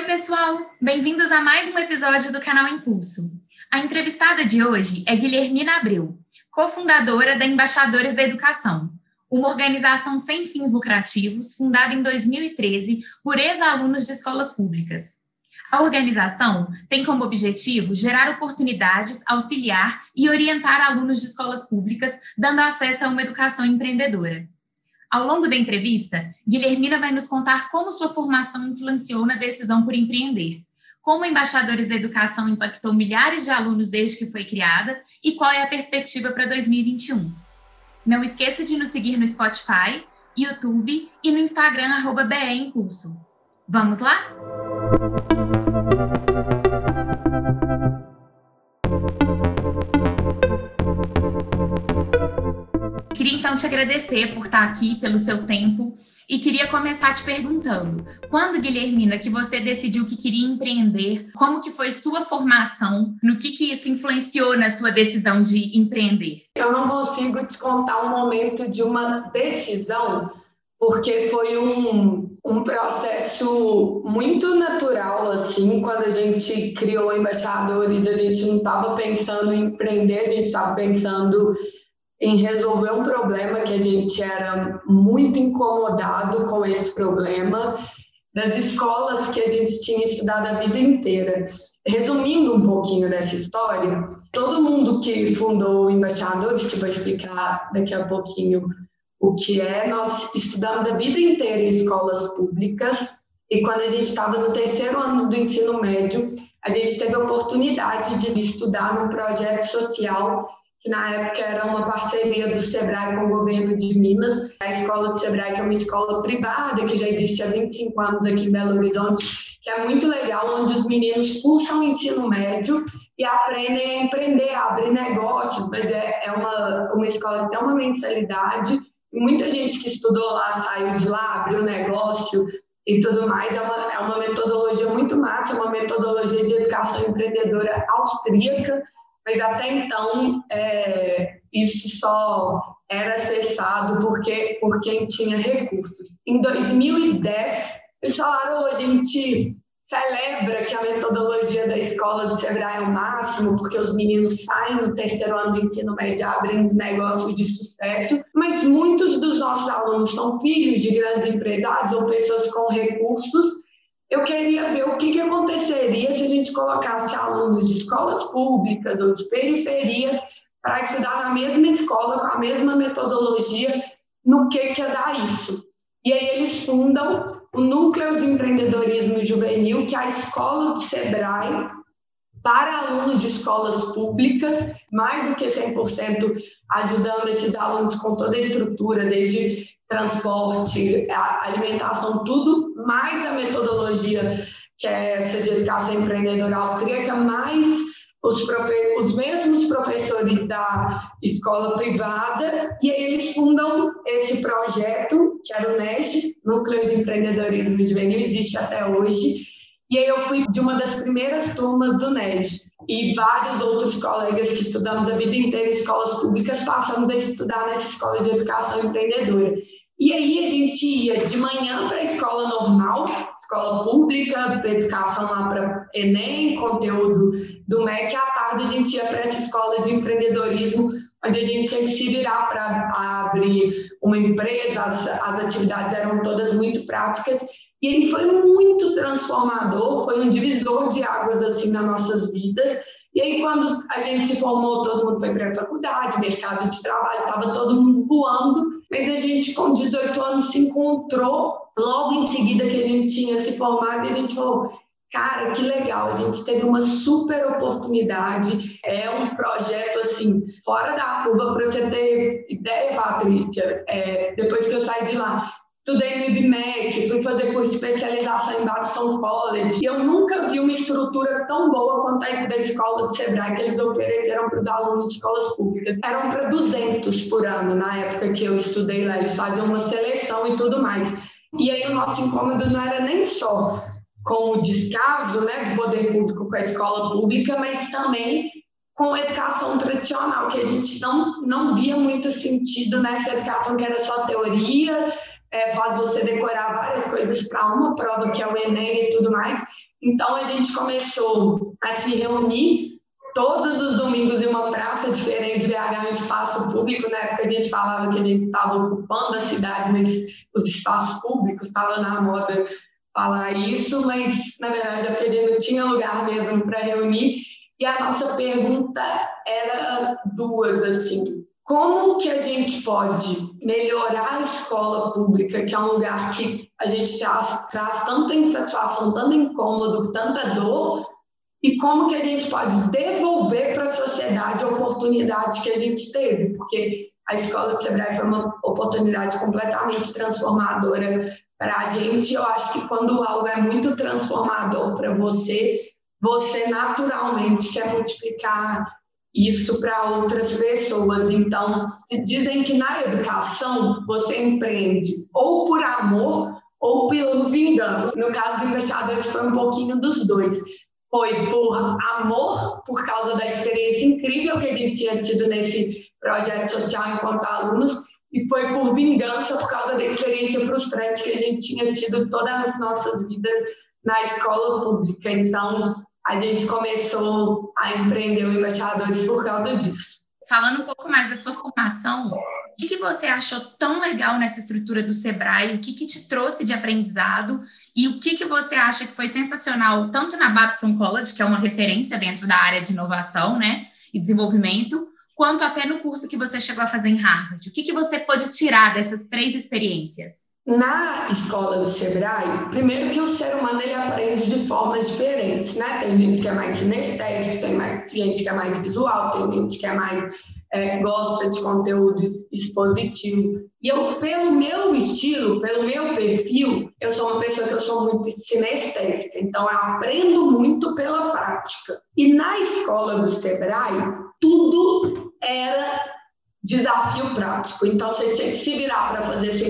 Oi, pessoal! Bem-vindos a mais um episódio do canal Impulso. A entrevistada de hoje é Guilhermina Abreu, cofundadora da Embaixadores da Educação, uma organização sem fins lucrativos fundada em 2013 por ex-alunos de escolas públicas. A organização tem como objetivo gerar oportunidades, auxiliar e orientar alunos de escolas públicas, dando acesso a uma educação empreendedora. Ao longo da entrevista, Guilhermina vai nos contar como sua formação influenciou na decisão por empreender, como Embaixadores da Educação impactou milhares de alunos desde que foi criada e qual é a perspectiva para 2021. Não esqueça de nos seguir no Spotify, YouTube e no Instagram, arroba BE Impulso. Vamos lá? Queria então te agradecer por estar aqui, pelo seu tempo, e queria começar te perguntando, quando, Guilhermina, que você decidiu que queria empreender, como que foi sua formação, no que que isso influenciou na sua decisão de empreender? Eu não consigo te contar um momento de uma decisão, porque foi um, um processo muito natural, assim, quando a gente criou Embaixadores, a gente não estava pensando em empreender, a gente estava pensando em resolver um problema que a gente era muito incomodado com esse problema das escolas que a gente tinha estudado a vida inteira. Resumindo um pouquinho dessa história, todo mundo que fundou Embaixadores, que vou explicar daqui a pouquinho o que é, nós estudamos a vida inteira em escolas públicas e quando a gente estava no terceiro ano do ensino médio, a gente teve a oportunidade de estudar num projeto social que na época era uma parceria do SEBRAE com o governo de Minas. A escola do SEBRAE, que é uma escola privada, que já existe há 25 anos aqui em Belo Horizonte, que é muito legal, onde os meninos cursam ensino médio e aprendem a empreender, a abrir negócios, mas é, é uma, uma escola que tem uma mensalidade, muita gente que estudou lá saiu de lá, abriu negócio e tudo mais. É uma, é uma metodologia muito massa, é uma metodologia de educação empreendedora austríaca, mas até então é, isso só era acessado porque, por quem tinha recursos. Em 2010, eles falaram, a gente celebra que a metodologia da escola do Sebrae é o máximo, porque os meninos saem no terceiro ano do ensino médio abrindo negócios de sucesso, mas muitos dos nossos alunos são filhos de grandes empresários ou pessoas com recursos eu queria ver o que, que aconteceria se a gente colocasse alunos de escolas públicas ou de periferias para estudar na mesma escola, com a mesma metodologia, no que, que ia dar isso. E aí eles fundam o Núcleo de Empreendedorismo Juvenil, que é a escola do SEBRAE, para alunos de escolas públicas, mais do que 100% ajudando esses alunos com toda a estrutura, desde transporte, alimentação, tudo, mais a metodologia que é de educação empreendedora austríaca, mais os, profe os mesmos professores da escola privada, e aí eles fundam esse projeto, que era o NEST, Núcleo de Empreendedorismo Juvenil, existe até hoje, e aí eu fui de uma das primeiras turmas do NEST, e vários outros colegas que estudamos a vida inteira em escolas públicas passamos a estudar nessa escola de educação empreendedora. E aí a gente ia de manhã para a escola normal, escola pública, educação lá para Enem, conteúdo do MEC, e à tarde a gente ia para essa escola de empreendedorismo, onde a gente tinha que se virar para abrir uma empresa, as, as atividades eram todas muito práticas, e ele foi muito transformador, foi um divisor de águas assim nas nossas vidas, e aí, quando a gente se formou, todo mundo foi para a faculdade, mercado de trabalho, estava todo mundo voando, mas a gente, com 18 anos, se encontrou logo em seguida que a gente tinha se formado e a gente falou: cara, que legal, a gente teve uma super oportunidade, é um projeto assim, fora da curva, para você ter ideia, Patrícia, é, depois que eu saí de lá, Estudei no IBMEC, fui fazer curso de especialização em Babson College e eu nunca vi uma estrutura tão boa quanto a da escola de Sebrae que eles ofereceram para os alunos de escolas públicas. Eram para 200 por ano na época que eu estudei lá, eles faziam uma seleção e tudo mais. E aí o nosso incômodo não era nem só com o descaso né, do poder público com a escola pública, mas também com a educação tradicional, que a gente não, não via muito sentido nessa educação que era só teoria, é, faz você decorar várias coisas para uma prova, que é o Enem e tudo mais. Então a gente começou a se reunir todos os domingos em uma praça diferente BH, um espaço público. Na época a gente falava que a gente estava ocupando a cidade, mas os espaços públicos estavam na moda falar isso, mas na verdade é a gente não tinha lugar mesmo para reunir. E a nossa pergunta era duas, assim. Como que a gente pode melhorar a escola pública, que é um lugar que a gente traz tanta insatisfação, tanto incômodo, tanta dor, e como que a gente pode devolver para a sociedade a oportunidade que a gente teve, porque a escola do Sebrae foi uma oportunidade completamente transformadora para a gente. Eu acho que quando algo é muito transformador para você, você naturalmente quer multiplicar isso para outras pessoas. Então, dizem que na educação você empreende ou por amor ou pelo vingança. No caso do Embaixadores foi um pouquinho dos dois. Foi por amor, por causa da experiência incrível que a gente tinha tido nesse projeto social enquanto alunos, e foi por vingança, por causa da experiência frustrante que a gente tinha tido todas as nossas vidas na escola pública. Então, a gente começou a empreender o Embaixadores por causa disso. Falando um pouco mais da sua formação, o que, que você achou tão legal nessa estrutura do Sebrae? O que, que te trouxe de aprendizado? E o que, que você acha que foi sensacional, tanto na Babson College, que é uma referência dentro da área de inovação né, e desenvolvimento, quanto até no curso que você chegou a fazer em Harvard? O que, que você pode tirar dessas três experiências? Na escola do Sebrae, primeiro que o ser humano ele aprende de formas diferentes, né? Tem gente que é mais sinestésico, tem mais, gente que é mais visual, tem gente que é mais é, gosta de conteúdo expositivo. E eu, pelo meu estilo, pelo meu perfil, eu sou uma pessoa que eu sou muito sinestésica, então eu aprendo muito pela prática. E na escola do Sebrae, tudo era desafio prático. Então, você tinha que se virar para fazer sua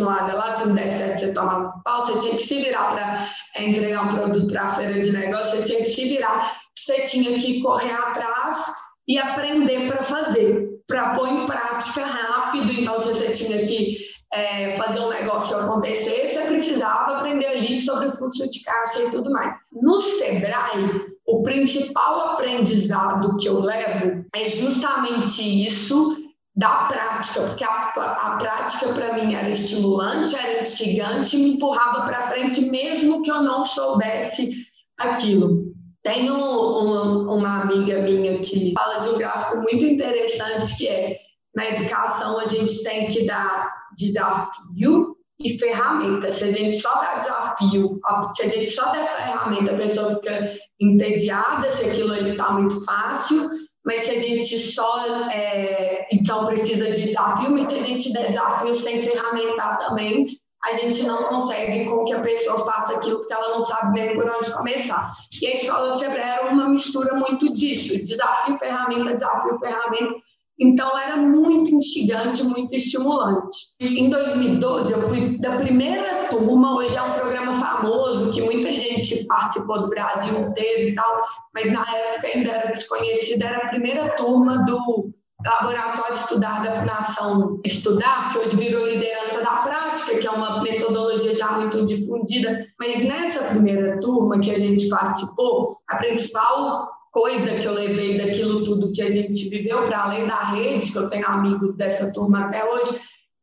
empresa simulada lá, se não der certo, você tomava pau, você tinha que se virar para entregar um produto para a feira de negócio, você tinha que se virar, você tinha que correr atrás e aprender para fazer, para pôr em prática rápido. Então, se você tinha que é, fazer um negócio acontecer, você precisava aprender ali sobre o fluxo de caixa e tudo mais. No Sebrae, o principal aprendizado que eu levo é justamente isso da prática, porque a, a prática para mim era estimulante, era instigante, me empurrava para frente, mesmo que eu não soubesse aquilo. Tenho uma, uma amiga minha que fala de um gráfico muito interessante que é na educação a gente tem que dar desafio e ferramenta. Se a gente só dá desafio, se a gente só der ferramenta, a pessoa fica entediada, se aquilo ali está muito fácil mas se a gente só é, então precisa de desafio, mas se a gente der desafio sem ferramentar também, a gente não consegue com que a pessoa faça aquilo porque ela não sabe nem por onde começar. E a escola de Sebrae era uma mistura muito disso, desafio, ferramenta, desafio, ferramenta. Então era muito instigante, muito estimulante. Em 2012 eu fui da primeira turma, hoje é um programa famoso que muita gente participou do Brasil inteiro e tal, mas na época ainda era desconhecida, era a primeira turma do Laboratório Estudar da Fundação Estudar, que hoje virou liderança da prática, que é uma metodologia já muito difundida. Mas nessa primeira turma que a gente participou, a principal coisa que eu levei daquilo tudo que a gente viveu, para além da rede, que eu tenho amigos dessa turma até hoje,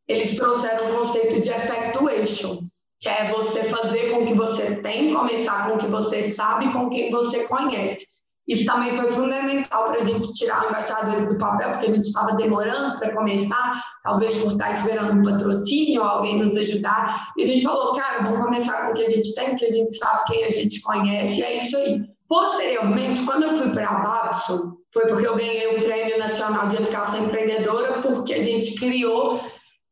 eles trouxeram o conceito de effectuation, que é você fazer com o que você tem, começar com o que você sabe, com quem você conhece. Isso também foi fundamental para a gente tirar o embaixador do papel, porque a gente estava demorando para começar, talvez por estar esperando um patrocínio, alguém nos ajudar. E a gente falou, cara, vamos começar com o que a gente tem, que a gente sabe quem a gente conhece, e é isso aí. Posteriormente, quando eu fui para a Babson, foi porque eu ganhei o Prêmio Nacional de Educação Empreendedora, porque a gente criou,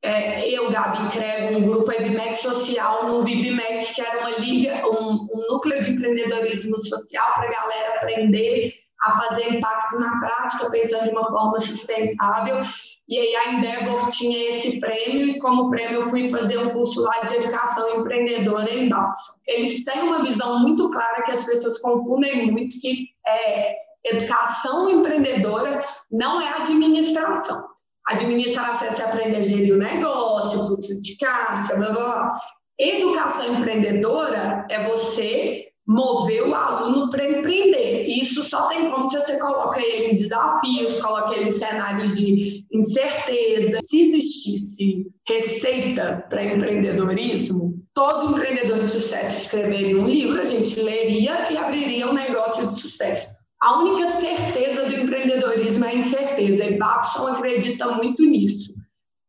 é, eu, Gabi Crego, um grupo EBMEC social no BIBMEC, que era uma liga, um, um núcleo de empreendedorismo social para a galera aprender a fazer impacto na prática, pensando de uma forma sustentável. E aí a Endeavor tinha esse prêmio e como prêmio eu fui fazer um curso lá de educação empreendedora em Babson. Eles têm uma visão muito clara que as pessoas confundem muito que é, educação empreendedora não é administração. Administração é se aprender a gerir o negócio, fluxo de caixa, blá, blá, blá. Educação empreendedora é você mover o aluno para empreender. E isso só tem como se você coloca ele em desafios, coloca ele em cenários de incerteza. Se existisse receita para empreendedorismo, todo empreendedor de sucesso escreveria um livro, a gente leria e abriria um negócio de sucesso. A única certeza do empreendedorismo é a incerteza, e Babson acredita muito nisso.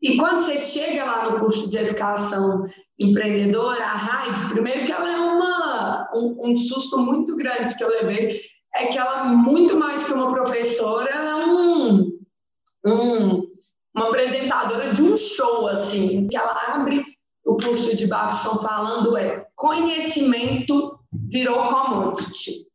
E quando você chega lá no curso de educação empreendedora, a RAID, primeiro que ela é uma, um, um, susto muito grande que eu levei, é que ela, muito mais que uma professora, ela é um, um, uma apresentadora de um show, assim, que ela abre o curso de Babson falando é conhecimento virou commodity.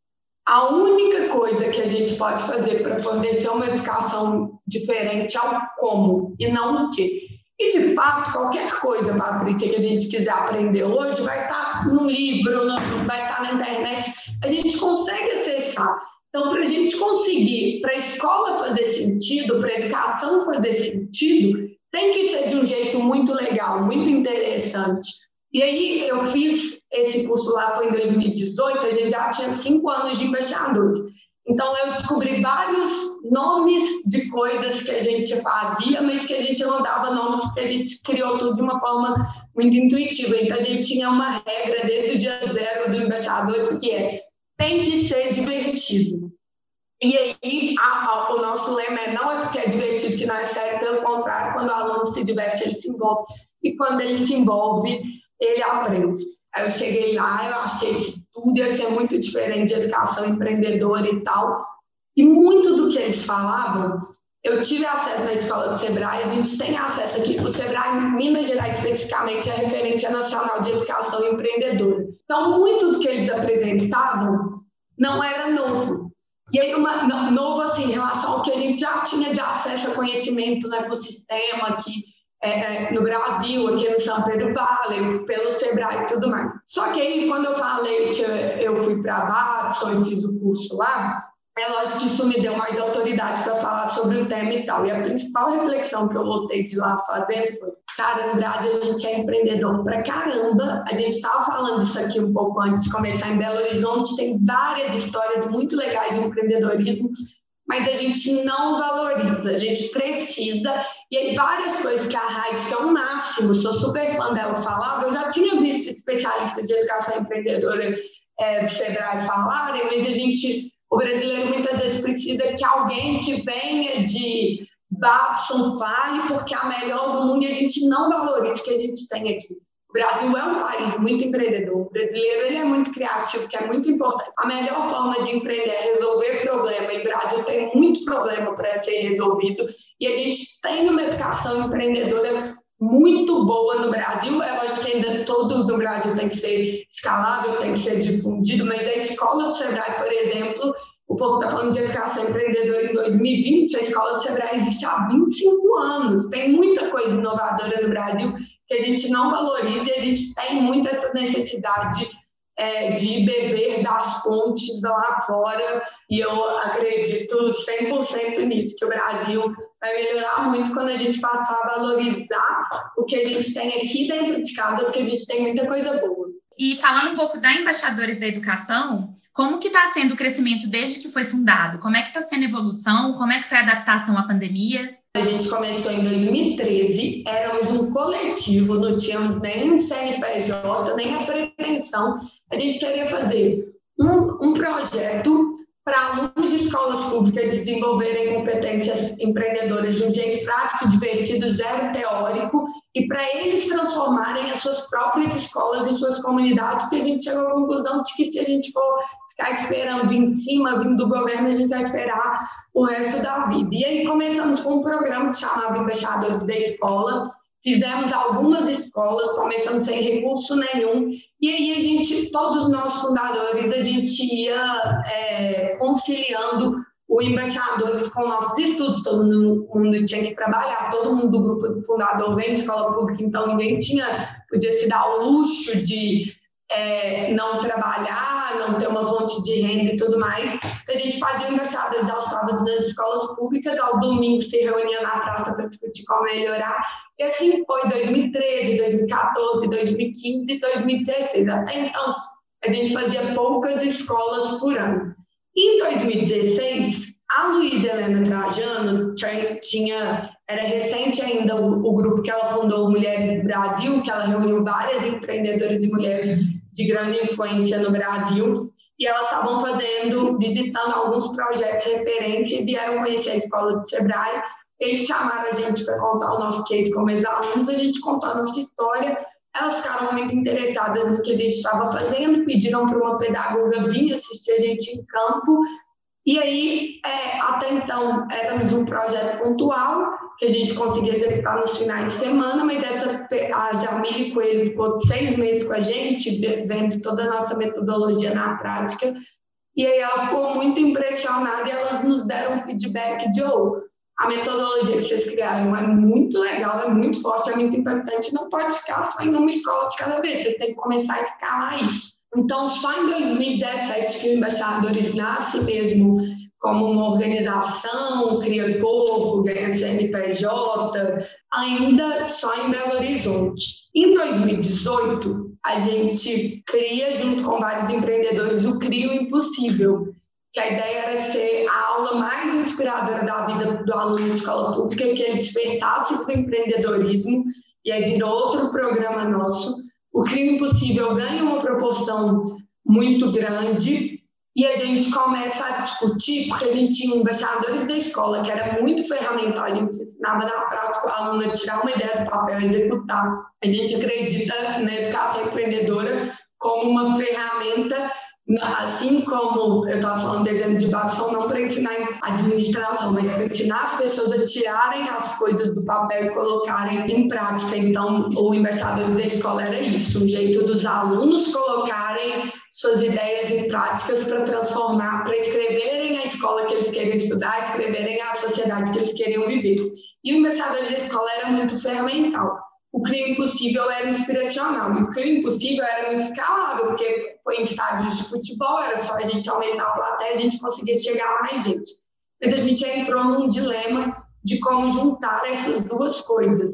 A única coisa que a gente pode fazer para fornecer uma educação diferente é o como e não o que. E, de fato, qualquer coisa, Patrícia, que a gente quiser aprender hoje vai estar no livro, vai estar na internet, a gente consegue acessar. Então, para a gente conseguir, para a escola fazer sentido, para a educação fazer sentido, tem que ser de um jeito muito legal, muito interessante. E aí eu fiz esse curso lá, foi em 2018, a gente já tinha cinco anos de embaixadores. Então eu descobri vários nomes de coisas que a gente fazia, mas que a gente não dava nomes porque a gente criou tudo de uma forma muito intuitiva. Então a gente tinha uma regra desde o dia zero do embaixadores que é tem que ser divertido. E aí, a, a, o nosso lema é não é porque é divertido que não é sério, pelo contrário, quando o aluno se diverte, ele se envolve. E quando ele se envolve, ele aprende. Aí eu cheguei lá, eu achei que tudo ia ser muito diferente de educação empreendedora e tal. E muito do que eles falavam, eu tive acesso na escola do Sebrae, a gente tem acesso aqui. O Sebrae, Minas Gerais, especificamente, é a referência nacional de educação empreendedora. Então, muito do que eles apresentavam não era novo. E aí, uma, novo, assim, em relação ao que a gente já tinha de acesso a conhecimento no ecossistema aqui, é, é, no Brasil, aqui no São Pedro Valley, pelo Sebrae e tudo mais. Só que aí, quando eu falei que eu fui para Babson e fiz o curso lá, é lógico que isso me deu mais autoridade para falar sobre o tema e tal. E a principal reflexão que eu voltei de lá fazendo foi: cara, no Brasil a gente é empreendedor pra caramba. A gente estava falando isso aqui um pouco antes de começar em Belo Horizonte, tem várias histórias muito legais de empreendedorismo mas a gente não valoriza, a gente precisa. E aí, várias coisas que a Raid, que é o máximo, sou super fã dela, falava, eu já tinha visto especialistas de educação empreendedora é, do Sebrae falarem, mas a gente, o brasileiro muitas vezes precisa que alguém que venha de Babson fale, porque é a melhor do mundo e a gente não valoriza o que a gente tem aqui. O Brasil é um país muito empreendedor. O brasileiro ele é muito criativo, que é muito importante. A melhor forma de empreender é resolver problema. E o Brasil tem muito problema para ser resolvido. E a gente tem uma educação empreendedora muito boa no Brasil. É lógico que ainda todo no Brasil tem que ser escalável, tem que ser difundido, mas a escola do Sebrae, por exemplo, o povo está falando de educação empreendedora em 2020, a escola do Sebrae existe há 25 anos. Tem muita coisa inovadora no Brasil que a gente não valoriza e a gente tem muito essa necessidade é, de beber das fontes lá fora e eu acredito 100% nisso, que o Brasil vai melhorar muito quando a gente passar a valorizar o que a gente tem aqui dentro de casa, porque a gente tem muita coisa boa. E falando um pouco da Embaixadores da Educação, como que está sendo o crescimento desde que foi fundado? Como é que está sendo a evolução? Como é que foi a adaptação à pandemia? A gente começou em 2013, éramos um coletivo, não tínhamos nem CNPJ, nem a pretensão. A gente queria fazer um, um projeto para alunos de escolas públicas desenvolverem competências empreendedoras de um jeito prático, divertido, zero teórico, e para eles transformarem as suas próprias escolas e suas comunidades, porque a gente chegou à conclusão de que se a gente for ficar esperando vir de cima, vindo do governo, a gente vai esperar o resto da vida. E aí começamos com um programa que chamava Embaixadores da Escola, fizemos algumas escolas, começamos sem recurso nenhum, e aí a gente, todos os nossos fundadores, a gente ia é, conciliando o embaixadores com nossos estudos, todo mundo tinha que trabalhar, todo mundo do grupo fundador vem de escola pública, então ninguém tinha, podia se dar o luxo de é, não trabalhar, não ter uma fonte de renda e tudo mais. A gente fazia embaixadores aos sábados nas escolas públicas, ao domingo se reunia na praça para discutir como melhorar. E assim foi 2013, 2014, 2015 e 2016. Até então, a gente fazia poucas escolas por ano. Em 2016, a Luísa Helena Trajano tinha, era recente ainda o, o, grupo que ela fundou, Mulheres Brasil, que ela reuniu várias empreendedoras e mulheres de grande influência no Brasil, e elas estavam fazendo, visitando alguns projetos de referência e vieram conhecer a escola de Sebrae. Eles chamaram a gente para contar o nosso case como ex-alunos, a gente contou a nossa história elas ficaram muito interessadas no que a gente estava fazendo, pediram para uma pedagoga vir assistir a gente em campo. E aí, é, até então, éramos um projeto pontual, que a gente conseguia executar nos finais de semana, mas essa, a Jamile Coelho ficou seis meses com a gente, vendo toda a nossa metodologia na prática. E aí ela ficou muito impressionada e elas nos deram um feedback de, oh, a metodologia que vocês criaram é muito legal, é muito forte, é muito impactante, não pode ficar só em uma escola de cada vez, vocês têm que começar a escalar isso. Então, só em 2017 que o Embaixadores nasce mesmo como uma organização, cria corpo, ganha CNPJ, ainda só em Belo Horizonte. Em 2018, a gente cria, junto com vários empreendedores, o Crio Impossível, que a ideia era ser a aula mais inspiradora da vida do aluno de escola pública, que ele despertasse para o empreendedorismo, e aí virou outro programa nosso. O Crime Impossível ganha uma proporção muito grande, e a gente começa a discutir, porque a gente tinha embaixadores da escola, que era muito ferramental, a gente ensinava na prática o aluno a tirar uma ideia do papel e executar. A gente acredita na educação empreendedora como uma ferramenta Assim como eu estava falando do de Babson, não para ensinar administração, mas para ensinar as pessoas a tirarem as coisas do papel e colocarem em prática. Então, o Embaixadores da Escola era isso, um jeito dos alunos colocarem suas ideias em práticas para transformar, para escreverem a escola que eles queriam estudar, escreverem a sociedade que eles queriam viver. E o Embaixadores da Escola era muito ferramental o crime impossível era inspiracional. E o crime impossível era muito escalável, porque foi em estádios de futebol, era só a gente aumentar a plateia, a gente conseguia chegar a mais gente. Mas a gente entrou num dilema de como juntar essas duas coisas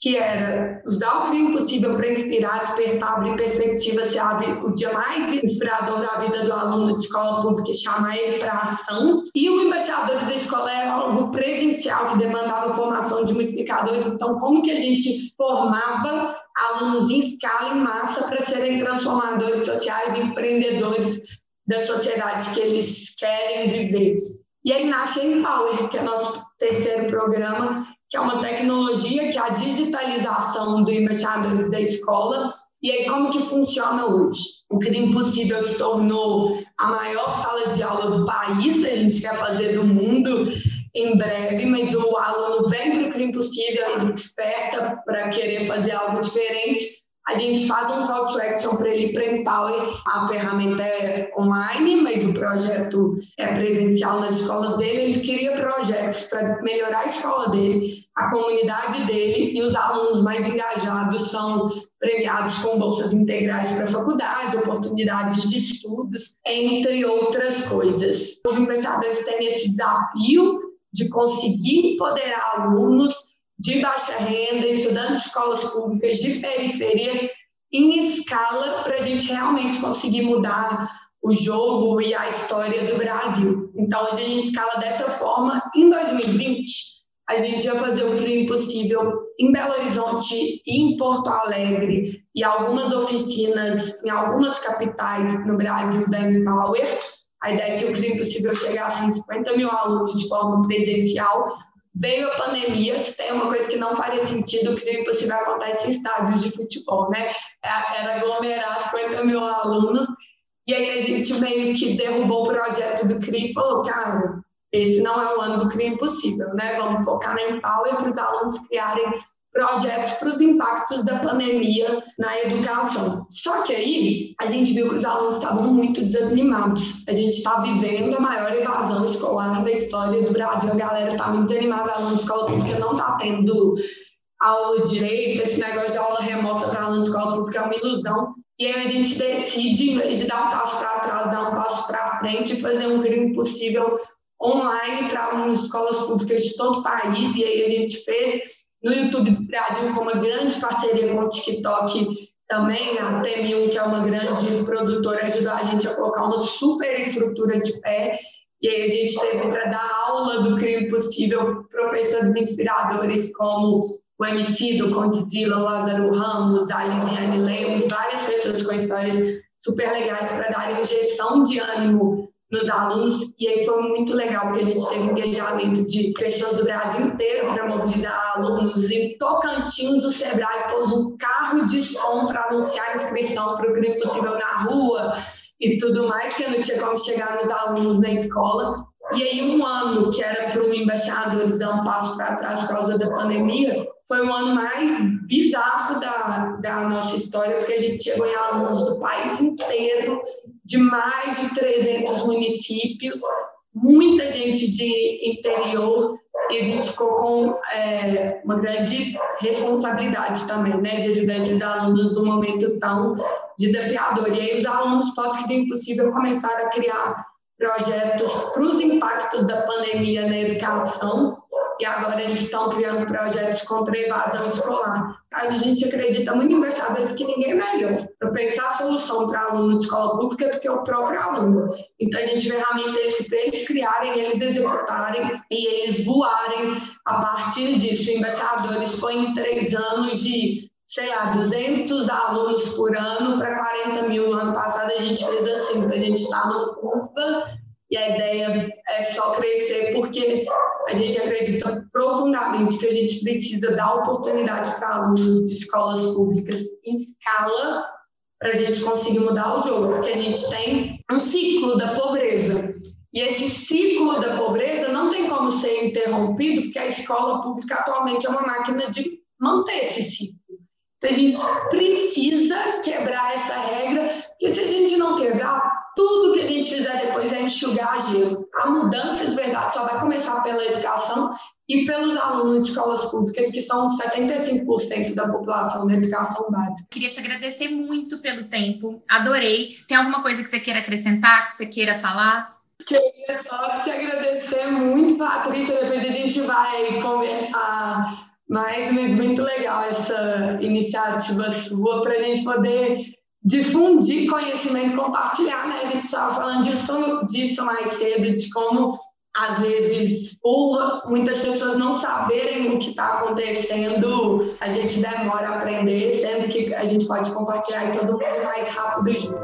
que era usar o crime possível para inspirar, despertar, abrir perspectiva, se abre o dia mais inspirador da vida do aluno de escola pública chamar ele para ação. E o embaixadores da escola era algo presencial que demandava formação de multiplicadores. Então, como que a gente formava alunos em escala, em massa, para serem transformadores sociais, empreendedores da sociedade que eles querem viver? E aí nasce a Empower, que é nosso terceiro programa, que é uma tecnologia que é a digitalização do embaixadores da escola. E aí, como que funciona hoje? O Crime Impossível se tornou a maior sala de aula do país, a gente quer fazer do mundo em breve, mas o aluno vem para o Impossível, ele desperta para querer fazer algo diferente, a gente faz um call to action para ele Empower. A ferramenta é online, mas o projeto é presencial nas escolas dele. Ele cria projetos para melhorar a escola dele, a comunidade dele e os alunos mais engajados são premiados com bolsas integrais para a faculdade, oportunidades de estudos, entre outras coisas. Os investidores têm esse desafio de conseguir empoderar alunos de baixa renda, estudantes de escolas públicas de periferias, em escala, para a gente realmente conseguir mudar o jogo e a história do Brasil. Então, a gente escala dessa forma. Em 2020, a gente vai fazer o Crime Impossível em Belo Horizonte e em Porto Alegre e algumas oficinas em algumas capitais no Brasil da Empower. A ideia é que o Crime Impossível chegasse em 50 mil alunos de forma presencial, Veio a pandemia, se tem uma coisa que não faria sentido, que nem impossível acontecer em estádios de futebol, né? É, era aglomerar 50 mil alunos, e aí a gente meio que derrubou o projeto do CRI e falou, cara, esse não é o ano do CRI impossível, né? Vamos focar na Empower para os alunos criarem projetos para os impactos da pandemia na educação. Só que aí a gente viu que os alunos estavam muito desanimados. A gente está vivendo a maior evasão escolar da história do Brasil. A galera está muito desanimada, aluno de escola pública não está tendo aula direito, esse negócio de aula remota para aluno de escola pública é uma ilusão. E aí a gente decide, em vez de dar um passo para trás, dar um passo para frente e fazer um crime possível online para alunos de escolas públicas de todo o país. E aí a gente fez no YouTube do Brasil com uma grande parceria com o TikTok também, a TM1, que é uma grande produtora, ajudou a gente a colocar uma super estrutura de pé. E aí a gente teve para dar aula do crime possível professores inspiradores como o MC do Condzilla, o Lázaro Ramos, a Lisiane Lemos, várias pessoas com histórias super legais para dar injeção de ânimo nos alunos. E aí foi muito legal, porque a gente teve engajamento de pessoas do Brasil inteiro para mobilizar alunos. Em Tocantins, o Sebrae pôs um carro de som para anunciar a inscrição para o Crime Possível na rua e tudo mais, que não tinha como chegar nos alunos na escola. E aí, um ano que era para o embaixadores dar um passo para trás por causa da pandemia, foi o ano mais bizarro da, da nossa história, porque a gente chegou em alunos do país inteiro, de mais de 300 municípios, muita gente de interior, e a gente ficou com é, uma grande responsabilidade também, né, de ajudar esses alunos num momento tão desafiador. E aí os alunos pós-crime impossível começaram a criar projetos para os impactos da pandemia na educação e agora eles estão criando projetos contra a evasão escolar. A gente acredita muito em pensadores que ninguém é melhor para pensar a solução para aluno de escola pública do que o próprio aluno. Então a gente ferramenta eles para eles criarem, eles executarem e eles voarem a partir disso. Embaixadores foi em três anos de sei lá, 200 alunos por ano para 40 mil. No ano passado a gente fez assim, então a gente está numa curva e a ideia é só crescer porque a gente acredita profundamente que a gente precisa dar oportunidade para alunos de escolas públicas em escala para a gente conseguir mudar o jogo, porque a gente tem um ciclo da pobreza. E esse ciclo da pobreza não tem como ser interrompido, porque a escola pública atualmente é uma máquina de manter esse ciclo. Então, a gente precisa quebrar essa regra, porque se a gente não quebrar, tudo que a gente fizer depois é enxugar gelo. A mudança de verdade só vai começar pela educação e pelos alunos de escolas públicas, que são 75% da população da educação básica. Queria te agradecer muito pelo tempo, adorei. Tem alguma coisa que você queira acrescentar, que você queira falar? Queria só te agradecer muito, Patrícia. Depois a gente vai conversar mas, mas muito legal essa iniciativa sua para a gente poder difundir conhecimento, compartilhar, né? A gente estava falando disso, disso mais cedo, de como às vezes, por muitas pessoas não saberem o que está acontecendo, a gente demora a aprender, sendo que a gente pode compartilhar e todo mundo mais rápido junto.